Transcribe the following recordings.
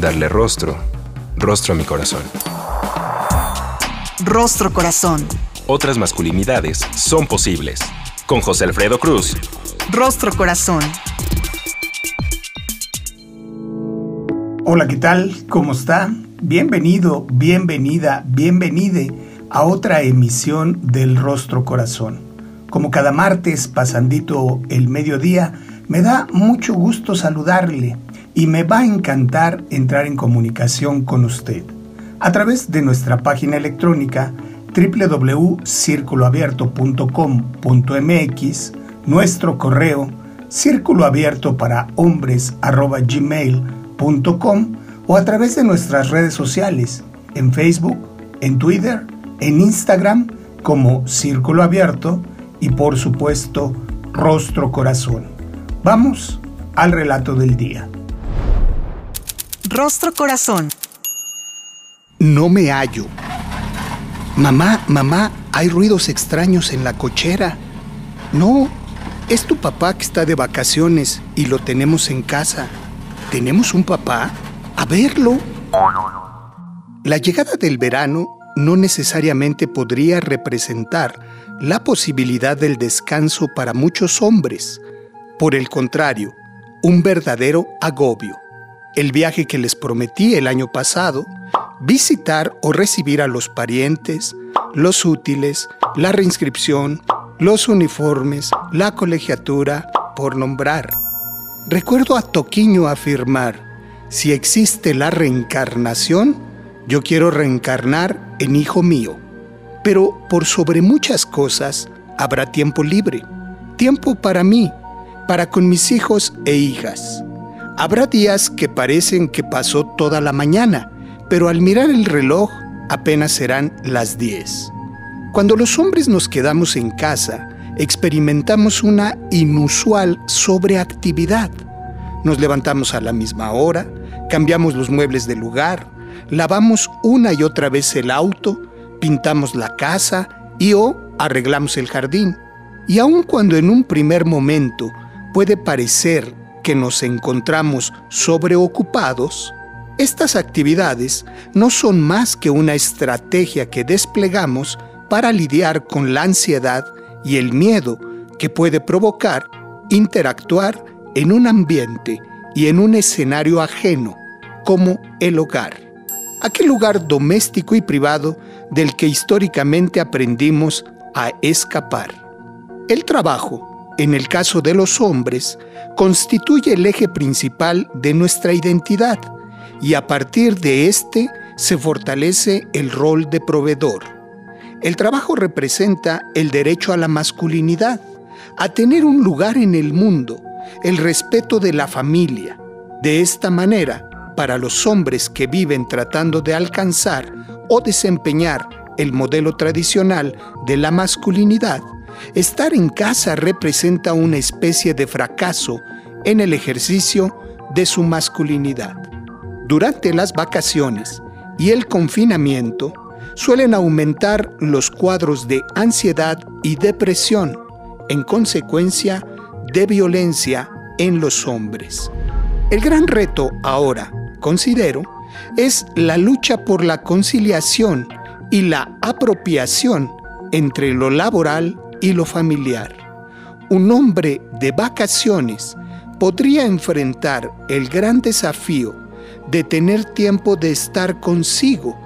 darle rostro, rostro a mi corazón. Rostro Corazón. Otras masculinidades son posibles. Con José Alfredo Cruz. Rostro Corazón. Hola, ¿qué tal? ¿Cómo está? Bienvenido, bienvenida, bienvenide a otra emisión del Rostro Corazón. Como cada martes, pasandito el mediodía, me da mucho gusto saludarle y me va a encantar entrar en comunicación con usted a través de nuestra página electrónica www.circuloabierto.com.mx, nuestro correo círculo abierto para hombres gmail.com o a través de nuestras redes sociales en Facebook, en Twitter, en Instagram como Círculo Abierto y por supuesto Rostro Corazón. Vamos al relato del día. Rostro Corazón. No me hallo. Mamá, mamá, hay ruidos extraños en la cochera. No, es tu papá que está de vacaciones y lo tenemos en casa. ¿Tenemos un papá? A verlo. La llegada del verano no necesariamente podría representar la posibilidad del descanso para muchos hombres. Por el contrario, un verdadero agobio el viaje que les prometí el año pasado, visitar o recibir a los parientes, los útiles, la reinscripción, los uniformes, la colegiatura, por nombrar. Recuerdo a Toquiño afirmar, si existe la reencarnación, yo quiero reencarnar en hijo mío. Pero por sobre muchas cosas habrá tiempo libre, tiempo para mí, para con mis hijos e hijas. Habrá días que parecen que pasó toda la mañana, pero al mirar el reloj apenas serán las 10. Cuando los hombres nos quedamos en casa, experimentamos una inusual sobreactividad. Nos levantamos a la misma hora, cambiamos los muebles del lugar, lavamos una y otra vez el auto, pintamos la casa y o arreglamos el jardín. Y aun cuando en un primer momento puede parecer que nos encontramos sobreocupados, estas actividades no son más que una estrategia que desplegamos para lidiar con la ansiedad y el miedo que puede provocar interactuar en un ambiente y en un escenario ajeno, como el hogar, aquel lugar doméstico y privado del que históricamente aprendimos a escapar. El trabajo, en el caso de los hombres, constituye el eje principal de nuestra identidad y a partir de este se fortalece el rol de proveedor. El trabajo representa el derecho a la masculinidad, a tener un lugar en el mundo, el respeto de la familia. De esta manera, para los hombres que viven tratando de alcanzar o desempeñar el modelo tradicional de la masculinidad, Estar en casa representa una especie de fracaso en el ejercicio de su masculinidad. Durante las vacaciones y el confinamiento suelen aumentar los cuadros de ansiedad y depresión, en consecuencia de violencia en los hombres. El gran reto ahora, considero, es la lucha por la conciliación y la apropiación entre lo laboral y lo familiar. Un hombre de vacaciones podría enfrentar el gran desafío de tener tiempo de estar consigo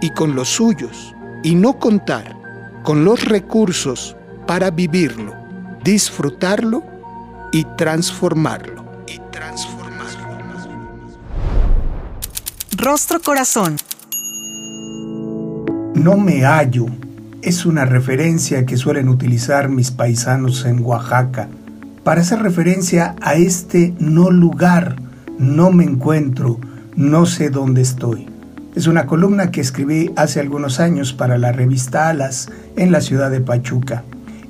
y con los suyos y no contar con los recursos para vivirlo, disfrutarlo y transformarlo. Y transformarlo. Rostro Corazón. No me hallo es una referencia que suelen utilizar mis paisanos en Oaxaca para hacer referencia a este no lugar, no me encuentro, No sé dónde estoy. Es una columna que escribí hace algunos años para la revista Alas en la ciudad de Pachuca.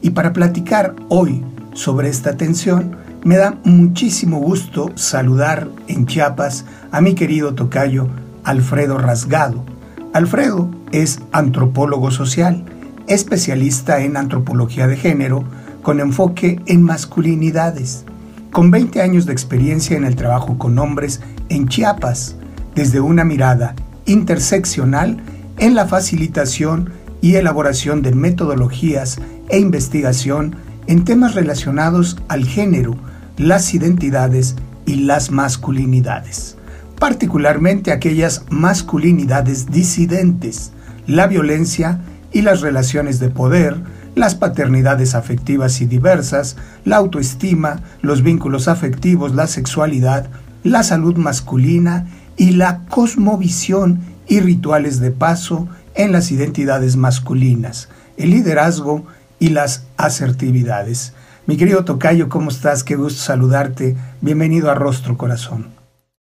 Y para platicar hoy sobre esta tensión, me da muchísimo gusto saludar en Chiapas a mi querido tocayo Alfredo Rasgado. Alfredo es antropólogo social, especialista en antropología de género, con enfoque en masculinidades, con 20 años de experiencia en el trabajo con hombres en Chiapas, desde una mirada interseccional en la facilitación y elaboración de metodologías e investigación en temas relacionados al género, las identidades y las masculinidades, particularmente aquellas masculinidades disidentes, la violencia y las relaciones de poder, las paternidades afectivas y diversas, la autoestima, los vínculos afectivos, la sexualidad, la salud masculina y la cosmovisión y rituales de paso en las identidades masculinas, el liderazgo y las asertividades. Mi querido Tocayo, ¿cómo estás? Qué gusto saludarte. Bienvenido a Rostro Corazón.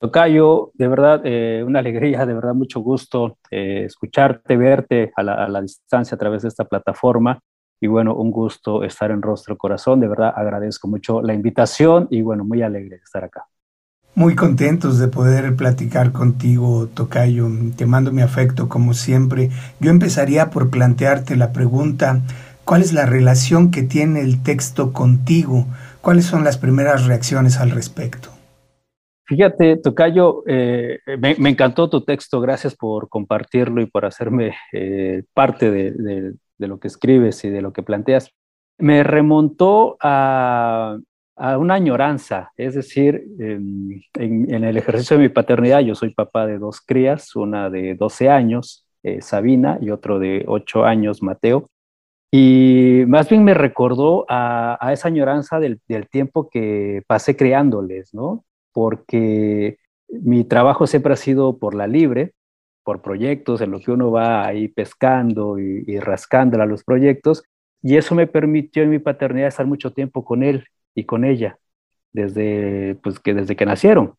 Tocayo, de verdad, eh, una alegría, de verdad, mucho gusto eh, escucharte, verte a la, a la, distancia a través de esta plataforma. Y bueno, un gusto estar en Rostro Corazón. De verdad, agradezco mucho la invitación y bueno, muy alegre de estar acá. Muy contentos de poder platicar contigo, Tocayo. Te mando mi afecto como siempre. Yo empezaría por plantearte la pregunta, ¿Cuál es la relación que tiene el texto contigo? ¿Cuáles son las primeras reacciones al respecto? Fíjate, Tocayo, eh, me, encantó tu texto, gracias por compartirlo y por hacerme eh, parte de, lo que escribes y de lo que planteas. Me remontó a, a una añoranza, es decir, en, el ejercicio de mi paternidad, yo soy papá de dos crías, una de 12 años, eh, Sabina, y otro de 8 años, Mateo. Y más bien me recordó a, a esa añoranza del, del, tiempo que pasé creándoles, ¿no? Porque mi trabajo siempre ha sido por la libre, por proyectos, en lo que uno va ahí pescando y, y rascándole a los proyectos, y eso me permitió en mi paternidad estar mucho tiempo con él y con ella, desde, pues, que, desde que nacieron.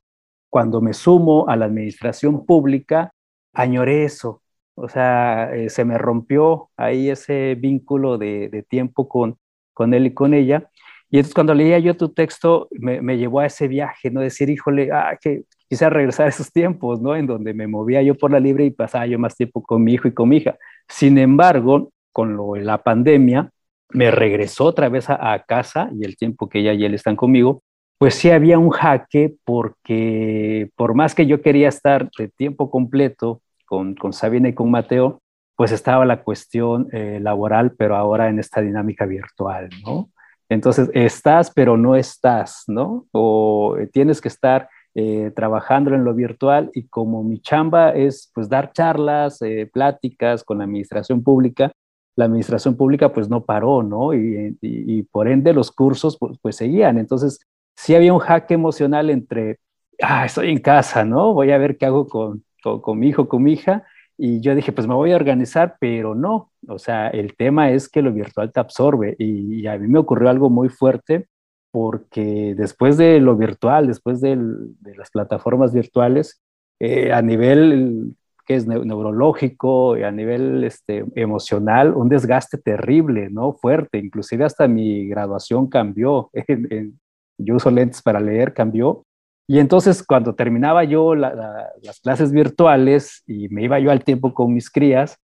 Cuando me sumo a la administración pública, añoré eso, o sea, eh, se me rompió ahí ese vínculo de, de, tiempo con, con él y con ella. Y entonces cuando leía yo tu texto, me, me llevó a ese viaje, ¿no? Decir, híjole, ah, que quise regresar a esos tiempos, ¿no? En donde me movía yo por la libre y pasaba yo más tiempo con mi hijo y con mi hija. Sin embargo, con lo, la pandemia, me regresó otra vez a, casa y el tiempo que ella y él están conmigo, pues sí había un jaque porque por más que yo quería estar de tiempo completo con, con Sabina y con Mateo, pues estaba la cuestión eh, laboral, pero ahora en esta dinámica virtual, ¿no? Entonces, estás, pero no estás, ¿no? O eh, tienes que estar eh, trabajando en lo virtual y como mi chamba es, pues, dar charlas, eh, pláticas con la administración pública, la administración pública, pues, no paró, ¿no? Y, por ende los cursos, pues, pues, seguían. Entonces, sí había un jaque emocional entre, ah, estoy en casa, ¿no? Voy a ver qué hago con, con, mi hijo, con mi hija, y yo dije, pues me voy a organizar, pero no, o sea, el tema es que lo virtual te absorbe y, y a mí me ocurrió algo muy fuerte porque después de lo virtual, después del, de las plataformas virtuales, eh, a nivel que es neurológico y a nivel este, emocional, un desgaste terrible, ¿no? Fuerte, inclusive hasta mi graduación cambió, en, en, yo uso lentes para leer, cambió, y entonces cuando terminaba yo la, la, las clases virtuales y me iba yo al tiempo con mis crías,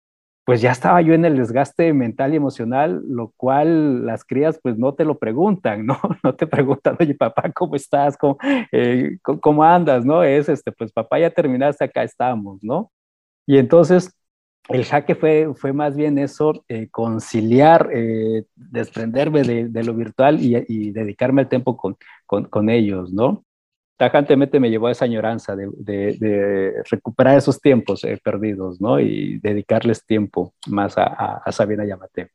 pues ya estaba yo en el desgaste mental y emocional, lo cual las crías pues no te lo preguntan, ¿no? No te preguntan, oye papá, ¿cómo estás? ¿Cómo, eh, ¿cómo andas? ¿No? Es este, pues papá, ya terminaste, acá estamos, ¿no? Y entonces el jaque fue, fue más bien eso, eh, conciliar, eh, desprenderme de, lo virtual y, dedicarme el tiempo con, con ellos, ¿no? Tajantemente me llevó a esa añoranza de, recuperar esos tiempos eh, perdidos, ¿no? Y dedicarles tiempo más a, a Sabina Yamate.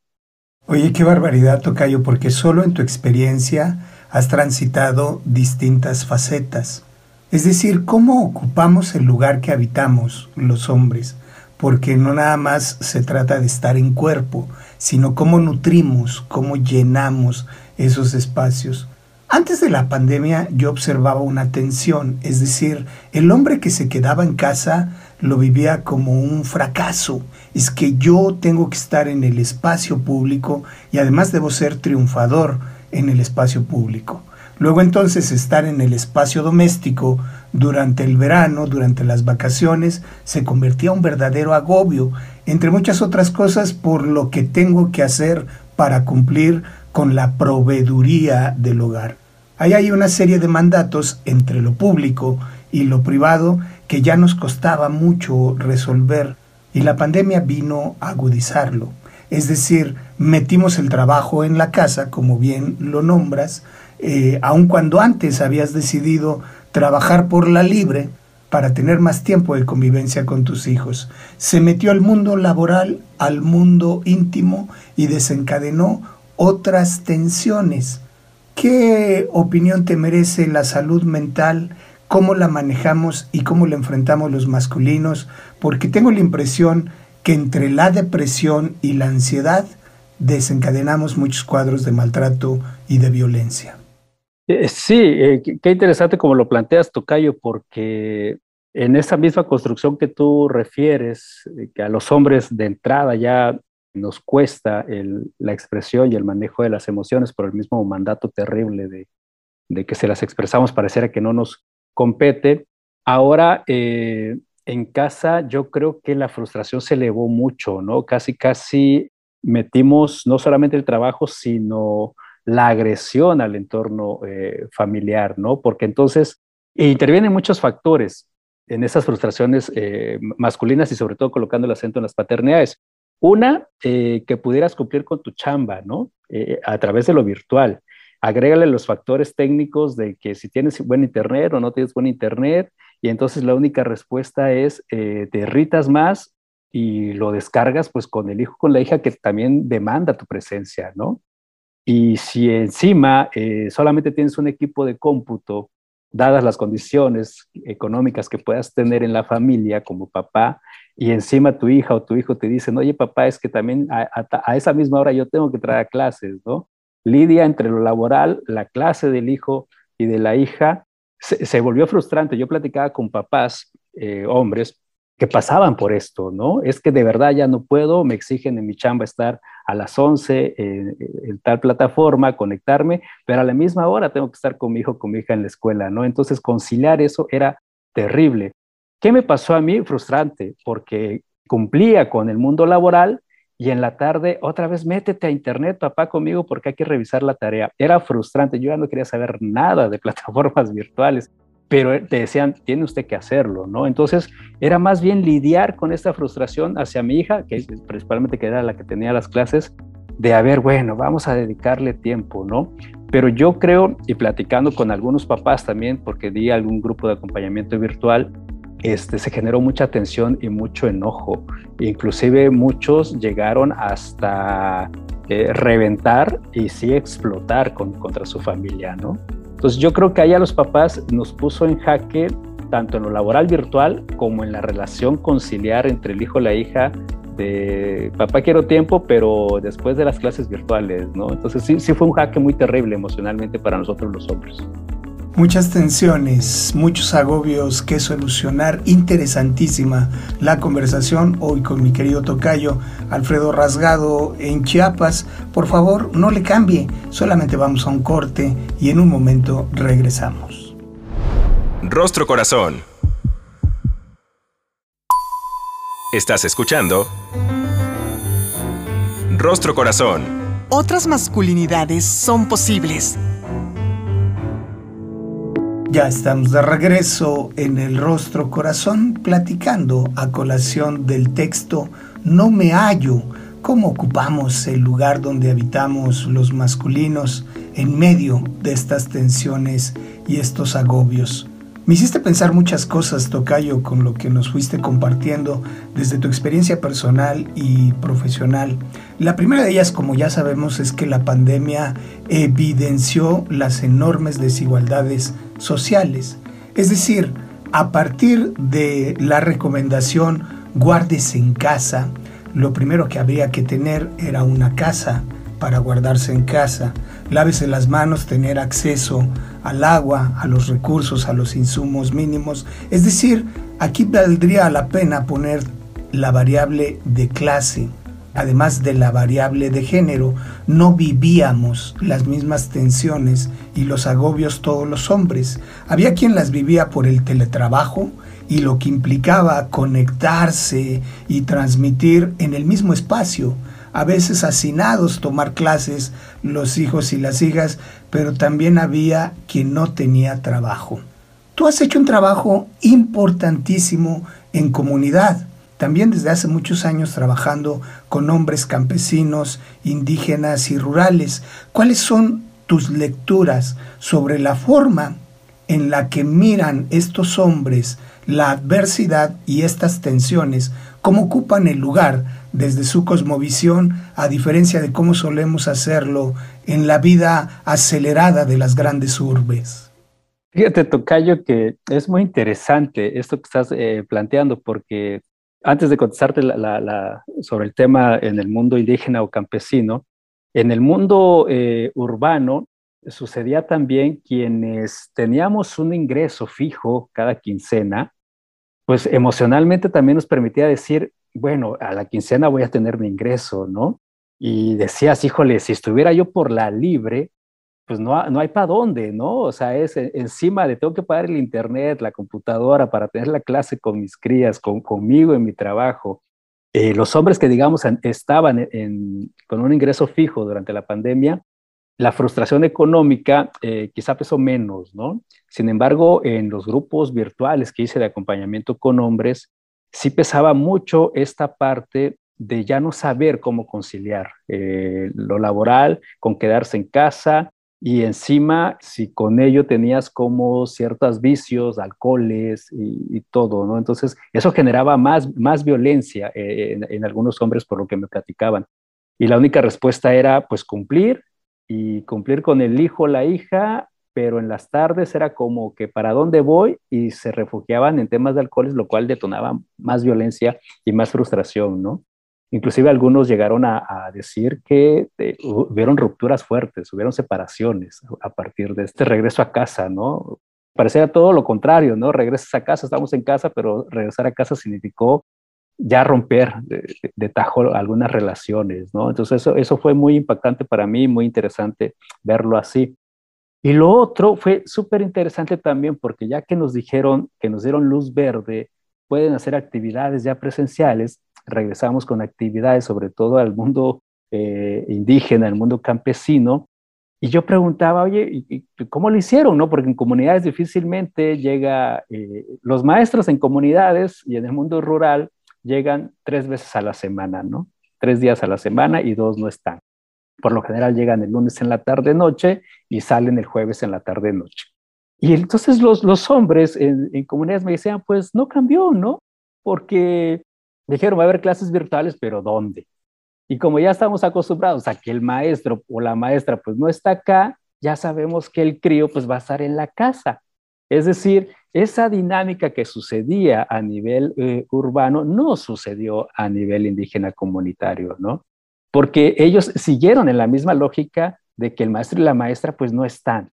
Oye, qué barbaridad, Tocayo, porque solo en tu experiencia has transitado distintas facetas. Es decir, cómo ocupamos el lugar que habitamos los hombres, porque no nada más se trata de estar en cuerpo, sino cómo nutrimos, cómo llenamos esos espacios Antes de la pandemia yo observaba una tensión, es decir, el hombre que se quedaba en casa lo vivía como un fracaso. Es que yo tengo que estar en el espacio público y además debo ser triunfador en el espacio público. Luego entonces estar en el espacio doméstico durante el verano, durante las vacaciones, se convertía en un verdadero agobio, entre muchas otras cosas por lo que tengo que hacer para cumplir con la proveeduría del hogar. Ahí hay una serie de mandatos entre lo público y lo privado que ya nos costaba mucho resolver y la pandemia vino a agudizarlo. Es decir, metimos el trabajo en la casa, como bien lo nombras, eh, aun cuando antes habías decidido trabajar por la libre para tener más tiempo de convivencia con tus hijos. Se metió al mundo laboral, al mundo íntimo y desencadenó otras tensiones ¿Qué opinión te merece la salud mental? ¿Cómo la manejamos y cómo la enfrentamos los masculinos? Porque tengo la impresión que entre la depresión y la ansiedad desencadenamos muchos cuadros de maltrato y de violencia. Eh, sí, eh, qué interesante como lo planteas, Tocayo, porque en esa misma construcción que tú refieres, eh, que a los hombres de entrada ya nos cuesta la expresión y el manejo de las emociones por el mismo mandato terrible de, que se las expresamos pareciera que no nos compete. Ahora, eh, en casa yo creo que la frustración se elevó mucho, ¿no? Casi, casi metimos no solamente el trabajo, sino la agresión al entorno eh, familiar, ¿no? Porque entonces intervienen muchos factores en esas frustraciones eh, masculinas y sobre todo colocando el acento en las paternidades. Una, eh, que pudieras cumplir con tu chamba, ¿no? Eh, a través de lo virtual. Agrégale los factores técnicos de que si tienes buen internet o no tienes buen internet, y entonces la única respuesta es, eh, te irritas más y lo descargas pues con el hijo, con la hija que también demanda tu presencia, ¿no? Y si encima solamente tienes un equipo de cómputo, dadas las condiciones económicas que puedas tener en la familia como papá, y encima tu hija o tu hijo te dicen, oye papá, es que también a, esa misma hora yo tengo que traer clases, ¿no? Lidia entre lo laboral, la clase del hijo y de la hija, se, volvió frustrante. Yo platicaba con papás, eh, hombres, que pasaban por esto, ¿no? Es que de verdad ya no puedo, me exigen en mi chamba estar a las 11 en, en, tal plataforma, conectarme, pero a la misma hora tengo que estar con mi hijo, con mi hija en la escuela, ¿no? Entonces conciliar eso era terrible. ¿Qué me pasó a mí? Frustrante, porque cumplía con el mundo laboral y en la tarde otra vez métete a internet, papá, conmigo porque hay que revisar la tarea. Era frustrante, yo ya no quería saber nada de plataformas virtuales, pero te decían, tiene usted que hacerlo, ¿no? Entonces era más bien lidiar con esta frustración hacia mi hija, que principalmente que era la que tenía las clases, de a ver, bueno, vamos a dedicarle tiempo, ¿no? Pero yo creo, y platicando con algunos papás también, porque di algún grupo de acompañamiento virtual, este, se generó mucha tensión y mucho enojo. Inclusive muchos llegaron hasta eh, reventar y sí explotar contra su familia, ¿no? Entonces yo creo que ahí a los papás nos puso en jaque tanto en lo laboral virtual como en la relación conciliar entre el hijo y la hija de papá quiero tiempo, pero después de las clases virtuales, ¿no? Entonces sí, sí fue un jaque muy terrible emocionalmente para nosotros los hombres. Muchas tensiones, muchos agobios que solucionar. Interesantísima la conversación hoy con mi querido tocayo Alfredo Rasgado en Chiapas. Por favor, no le cambie, solamente vamos a un corte y en un momento regresamos. Rostro Corazón. Estás escuchando Rostro Corazón. Otras masculinidades son posibles ya estamos de regreso en el rostro corazón platicando a colación del texto No me hallo, cómo ocupamos el lugar donde habitamos los masculinos en medio de estas tensiones y estos agobios. Me hiciste pensar muchas cosas, Tocayo, con lo que nos fuiste compartiendo desde tu experiencia personal y profesional. La primera de ellas, como ya sabemos, es que la pandemia evidenció las enormes desigualdades sociales. Es decir, a partir de la recomendación guardes en casa, lo primero que habría que tener era una casa para guardarse en casa. Lávese las manos, tener acceso al agua, a los recursos, a los insumos mínimos. Es decir, aquí valdría la pena poner la variable de clase, además de la variable de género. No vivíamos las mismas tensiones y los agobios todos los hombres. Había quien las vivía por el teletrabajo, y lo que implicaba conectarse y transmitir en el mismo espacio, a veces hacinados tomar clases los hijos y las hijas, pero también había quien no tenía trabajo. Tú has hecho un trabajo importantísimo en comunidad, también desde hace muchos años trabajando con hombres campesinos, indígenas y rurales. ¿Cuáles son tus lecturas sobre la forma en la que miran estos hombres la adversidad y estas tensiones, cómo ocupan el lugar desde su cosmovisión, a diferencia de cómo solemos hacerlo en la vida acelerada de las grandes urbes. Fíjate, Tocayo, que es muy interesante esto que estás eh, planteando, porque antes de contestarte sobre el tema en el mundo indígena o campesino, en el mundo eh, urbano sucedía también quienes teníamos un ingreso fijo cada quincena, pues emocionalmente también nos permitía decir, bueno, a la quincena voy a tener mi ingreso, ¿no? Y decías, híjole, si estuviera yo por la libre, pues no, no hay para dónde, ¿no? O sea, es encima de tengo que pagar el internet, la computadora para tener la clase con mis crías, con, conmigo en mi trabajo. Eh, los hombres que, digamos, estaban con un ingreso fijo durante la pandemia, la frustración económica eh, quizá pesó menos, ¿no? Sin embargo, en los grupos virtuales que hice de acompañamiento con hombres, sí pesaba mucho esta parte de ya no saber cómo conciliar eh, lo laboral con quedarse en casa y encima si con ello tenías como ciertos vicios, alcoholes y, todo, ¿no? Entonces eso generaba más, más violencia eh, en, en algunos hombres por lo que me platicaban. Y la única respuesta era pues cumplir y cumplir con el hijo la hija, pero en las tardes era como que para dónde voy y se refugiaban en temas de alcoholes, lo cual detonaba más violencia y más frustración, ¿no? Inclusive algunos llegaron a, decir que eh, hubieron rupturas fuertes, hubieron separaciones a partir de este regreso a casa, ¿no? Parecía todo lo contrario, ¿no? Regresas a casa, estamos en casa, pero regresar a casa significó ya romper de, tajo algunas relaciones, ¿no? Entonces eso, eso fue muy impactante para mí, muy interesante verlo así. Y lo otro fue súper interesante también porque ya que nos dijeron, que nos dieron luz verde, pueden hacer actividades ya presenciales, regresamos con actividades sobre todo al mundo eh, indígena, al mundo campesino, y yo preguntaba, oye, ¿y, cómo lo hicieron? No? Porque en comunidades difícilmente llega, eh, los maestros en comunidades y en el mundo rural llegan tres veces a la semana, ¿no? Tres días a la semana y dos no están. Por lo general llegan el lunes en la tarde-noche y salen el jueves en la tarde-noche. Y entonces los, los hombres en, en, comunidades me decían, pues no cambió, ¿no? Porque dijeron, va a haber clases virtuales, pero ¿dónde? Y como ya estamos acostumbrados a que el maestro o la maestra pues no está acá, ya sabemos que el crío pues va a estar en la casa. Es decir, esa dinámica que sucedía a nivel eh, urbano no sucedió a nivel indígena comunitario, ¿no? Porque ellos siguieron en la misma lógica de que el maestro y la maestra pues no están.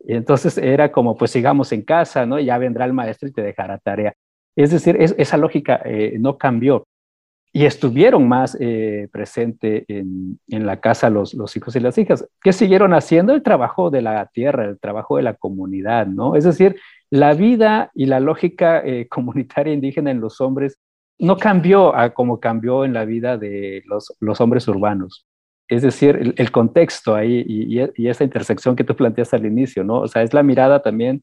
Entonces era como pues sigamos en casa, ¿no? Ya vendrá el maestro y te dejará tarea. Es decir, esa lógica eh, no cambió. Y estuvieron más eh, presente en, la casa los, hijos y las hijas, que siguieron haciendo el trabajo de la tierra, el trabajo de la comunidad, ¿no? Es decir, la vida y la lógica eh, comunitaria indígena en los hombres no cambió a como cambió en la vida de los, hombres urbanos. Es decir, el, contexto ahí y, y, esa intersección que tú planteas al inicio, ¿no? O sea, es la mirada también,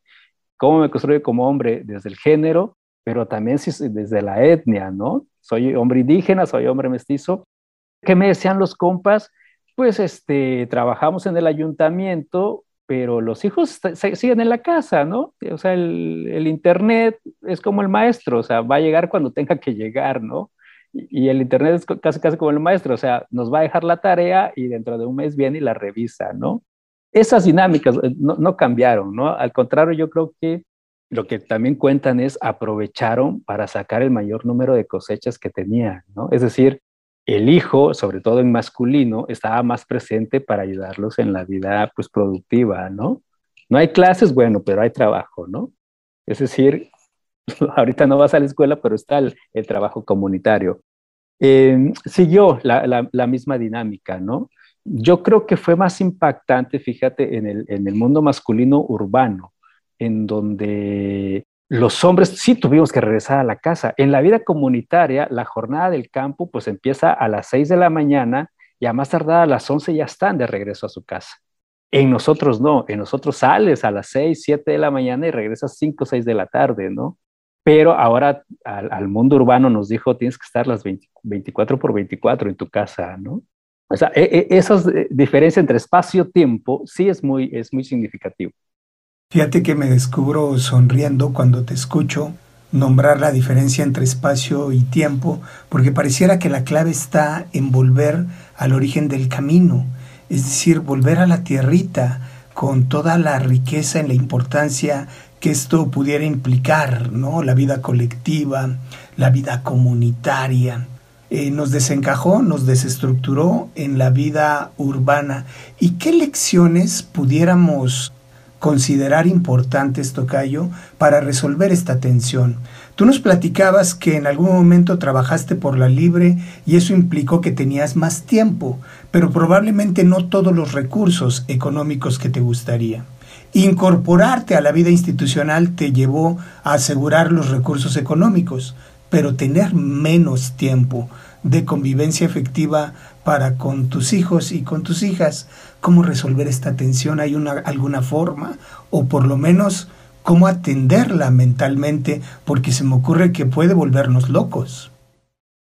cómo me construye como hombre desde el género, pero también desde la etnia, ¿no? Soy hombre indígena, soy hombre mestizo. ¿Qué me decían los compas? Pues este, trabajamos en el ayuntamiento, pero los hijos siguen en la casa, ¿no? O sea, el, Internet es como el maestro, o sea, va a llegar cuando tenga que llegar, ¿no? Y, el Internet es casi, casi como el maestro, o sea, nos va a dejar la tarea y dentro de un mes viene y la revisa, ¿no? Esas dinámicas eh, no, no cambiaron, ¿no? Al contrario, yo creo que lo que también cuentan es aprovecharon para sacar el mayor número de cosechas que tenían, ¿no? Es decir, el hijo, sobre todo en masculino, estaba más presente para ayudarlos en la vida pues, productiva, ¿no? No hay clases, bueno, pero hay trabajo, ¿no? Es decir, ahorita no vas a la escuela, pero está el, trabajo comunitario. Eh, siguió la, la, misma dinámica, ¿no? Yo creo que fue más impactante, fíjate, en el, en el mundo masculino urbano, en donde los hombres sí tuvimos que regresar a la casa. En la vida comunitaria, la jornada del campo pues empieza a las 6 de la mañana y a más tardar a las 11 ya están de regreso a su casa. En nosotros no, en nosotros sales a las 6, 7 de la mañana y regresas 5, 6 de la tarde, ¿no? Pero ahora al, mundo urbano nos dijo, tienes que estar las 24 por 24 en tu casa, ¿no? O sea, e, e, esa eh, diferencia entre espacio-tiempo sí es muy, es muy significativo. Fíjate que me descubro sonriendo cuando te escucho nombrar la diferencia entre espacio y tiempo, porque pareciera que la clave está en volver al origen del camino, es decir, volver a la tierrita con toda la riqueza y la importancia que esto pudiera implicar, ¿no? La vida colectiva, la vida comunitaria. Eh, nos desencajó, nos desestructuró en la vida urbana. ¿Y qué lecciones pudiéramos considerar importantes, Tocayo, para resolver esta tensión. Tú nos platicabas que en algún momento trabajaste por la libre y eso implicó que tenías más tiempo, pero probablemente no todos los recursos económicos que te gustaría. Incorporarte a la vida institucional te llevó a asegurar los recursos económicos, pero tener menos tiempo de convivencia efectiva para con tus hijos y con tus hijas. ¿Cómo resolver esta tensión? ¿Hay una, alguna forma? O por lo menos, ¿cómo atenderla mentalmente? Porque se me ocurre que puede volvernos locos.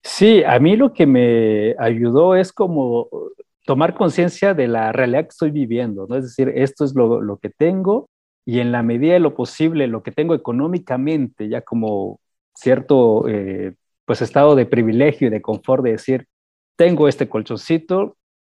Sí, a mí lo que me ayudó es como tomar conciencia de la realidad que estoy viviendo, ¿no? Es decir, esto es lo, lo que tengo y en la medida de lo posible, lo que tengo económicamente, ya como cierto eh, pues estado de privilegio y de confort de decir, tengo este colchoncito,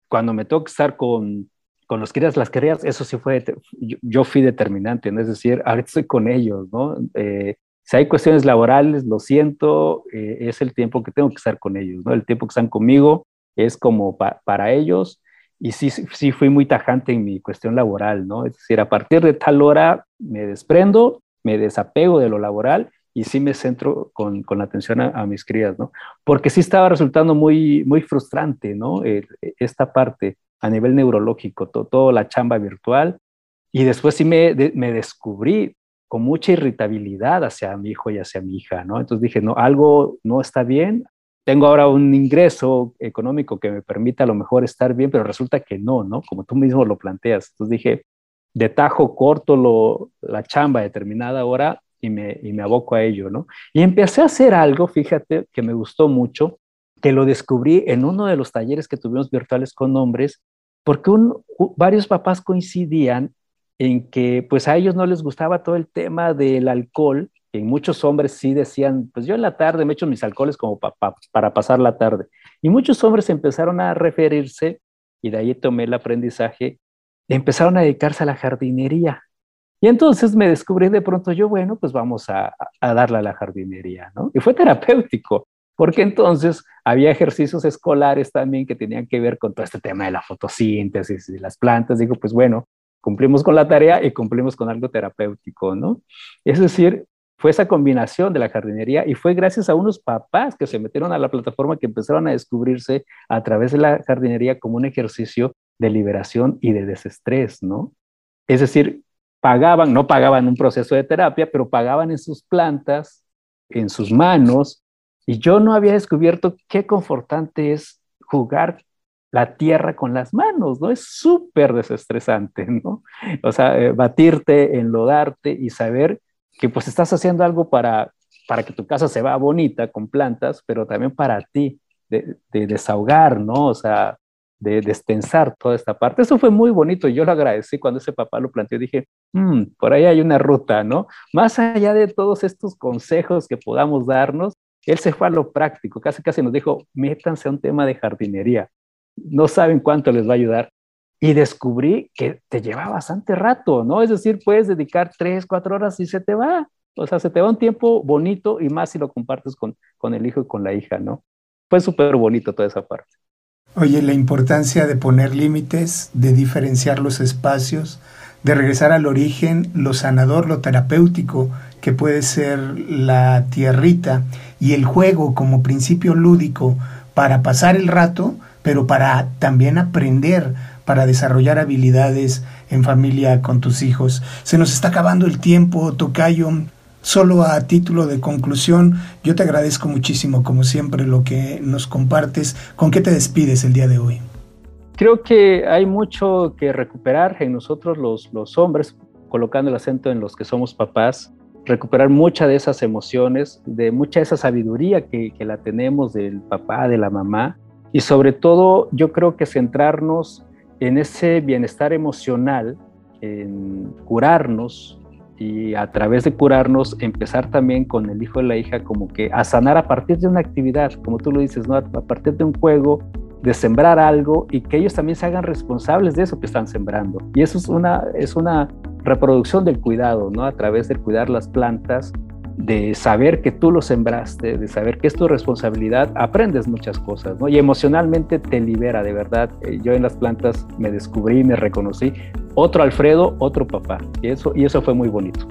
cuando me toca estar con, con los crías, las crías, eso sí fue, yo, fui determinante, ¿no? Es decir, ahorita estoy con ellos, ¿no? Eh, si hay cuestiones laborales, lo siento, eh, es el tiempo que tengo que estar con ellos, ¿no? El tiempo que están conmigo es como para ellos y sí, sí fui muy tajante en mi cuestión laboral, ¿no? Es decir, a partir de tal hora me desprendo, me desapego de lo laboral y sí me centro con, con la atención a, mis crías, ¿no? Porque sí estaba resultando muy, muy frustrante, ¿no? Eh, esta parte a nivel neurológico, toda la chamba virtual. Y después sí me, me descubrí con mucha irritabilidad hacia mi hijo y hacia mi hija, ¿no? Entonces dije, no, algo no está bien. Tengo ahora un ingreso económico que me permita a lo mejor estar bien, pero resulta que no, ¿no? Como tú mismo lo planteas. Entonces dije, de tajo corto lo, la chamba a determinada hora y me, y me aboco a ello, ¿no? Y empecé a hacer algo, fíjate, que me gustó mucho, que lo descubrí en uno de los talleres que tuvimos virtuales con hombres, porque varios papás coincidían en que pues a ellos no les gustaba todo el tema del alcohol, y muchos hombres sí decían, pues yo en la tarde me echo mis alcoholes como para pasar la tarde. Y muchos hombres empezaron a referirse, y de ahí tomé el aprendizaje, empezaron a dedicarse a la jardinería. Y entonces me descubrí de pronto yo, bueno, pues vamos a, darle a la jardinería, ¿no? Y fue terapéutico, porque entonces había ejercicios escolares también que tenían que ver con todo este tema de la fotosíntesis y las plantas. Digo, pues bueno, cumplimos con la tarea y cumplimos con algo terapéutico, ¿no? Es decir, fue esa combinación de la jardinería y fue gracias a unos papás que se metieron a la plataforma que empezaron a descubrirse a través de la jardinería como un ejercicio de liberación y de desestrés, ¿no? Es decir, pagaban, no pagaban un proceso de terapia, pero pagaban en sus plantas, en sus manos, y yo no había descubierto qué confortante es jugar la tierra con las manos, ¿no? Es súper desestresante, ¿no? O sea, eh, batirte, enlodarte y saber que pues estás haciendo algo para, para que tu casa se vea bonita con plantas, pero también para ti, de, de desahogar, ¿no? O sea, de destensar toda esta parte. Eso fue muy bonito y yo lo agradecí cuando ese papá lo planteó. Dije, mm, por ahí hay una ruta, ¿no? Más allá de todos estos consejos que podamos darnos, él se fue a lo práctico, casi casi nos dijo, métanse a un tema de jardinería. No saben cuánto les va a ayudar. Y descubrí que te lleva bastante rato, ¿no? Es decir, puedes dedicar tres, cuatro horas y se te va. O sea, se te va un tiempo bonito y más si lo compartes con, con el hijo y con la hija, ¿no? fue súper bonito toda esa parte. Oye, la importancia de poner límites, de diferenciar los espacios, de regresar al origen, lo sanador, lo terapéutico, que puede ser la tierrita, y el juego como principio lúdico para pasar el rato, pero para también aprender, para desarrollar habilidades en familia con tus hijos. Se nos está acabando el tiempo, Tocayo. Solo a título de conclusión, yo te agradezco muchísimo, como siempre, lo que nos compartes. ¿Con qué te despides el día de hoy? Creo que hay mucho que recuperar en nosotros los, los hombres, colocando el acento en los que somos papás, recuperar muchas de esas emociones, de mucha esa sabiduría que, que la tenemos del papá, de la mamá, y sobre todo yo creo que centrarnos en ese bienestar emocional, en curarnos, y a través de curarnos empezar también con el hijo de la hija como que a sanar a partir de una actividad, como tú lo dices, ¿no? a partir de un juego, de sembrar algo y que ellos también se hagan responsables de eso que están sembrando. Y eso es una, es una reproducción del cuidado, ¿no? A través de cuidar las plantas, de saber que tú lo sembraste, de saber que es tu responsabilidad, aprendes muchas cosas, ¿no? Y emocionalmente te libera, de verdad. Eh, yo en las plantas me descubrí, me reconocí. Otro Alfredo, otro papá. Y eso, y eso fue muy bonito.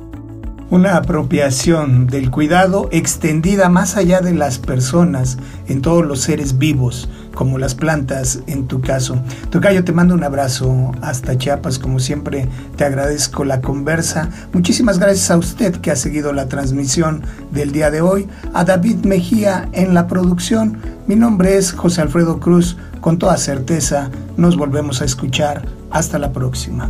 Una apropiación del cuidado extendida más allá de las personas en todos los seres vivos, como las plantas en tu caso. Tocayo, te mando un abrazo hasta Chiapas, como siempre te agradezco la conversa. Muchísimas gracias a usted que ha seguido la transmisión del día de hoy, a David Mejía en la producción. Mi nombre es José Alfredo Cruz, con toda certeza nos volvemos a escuchar. Hasta la próxima.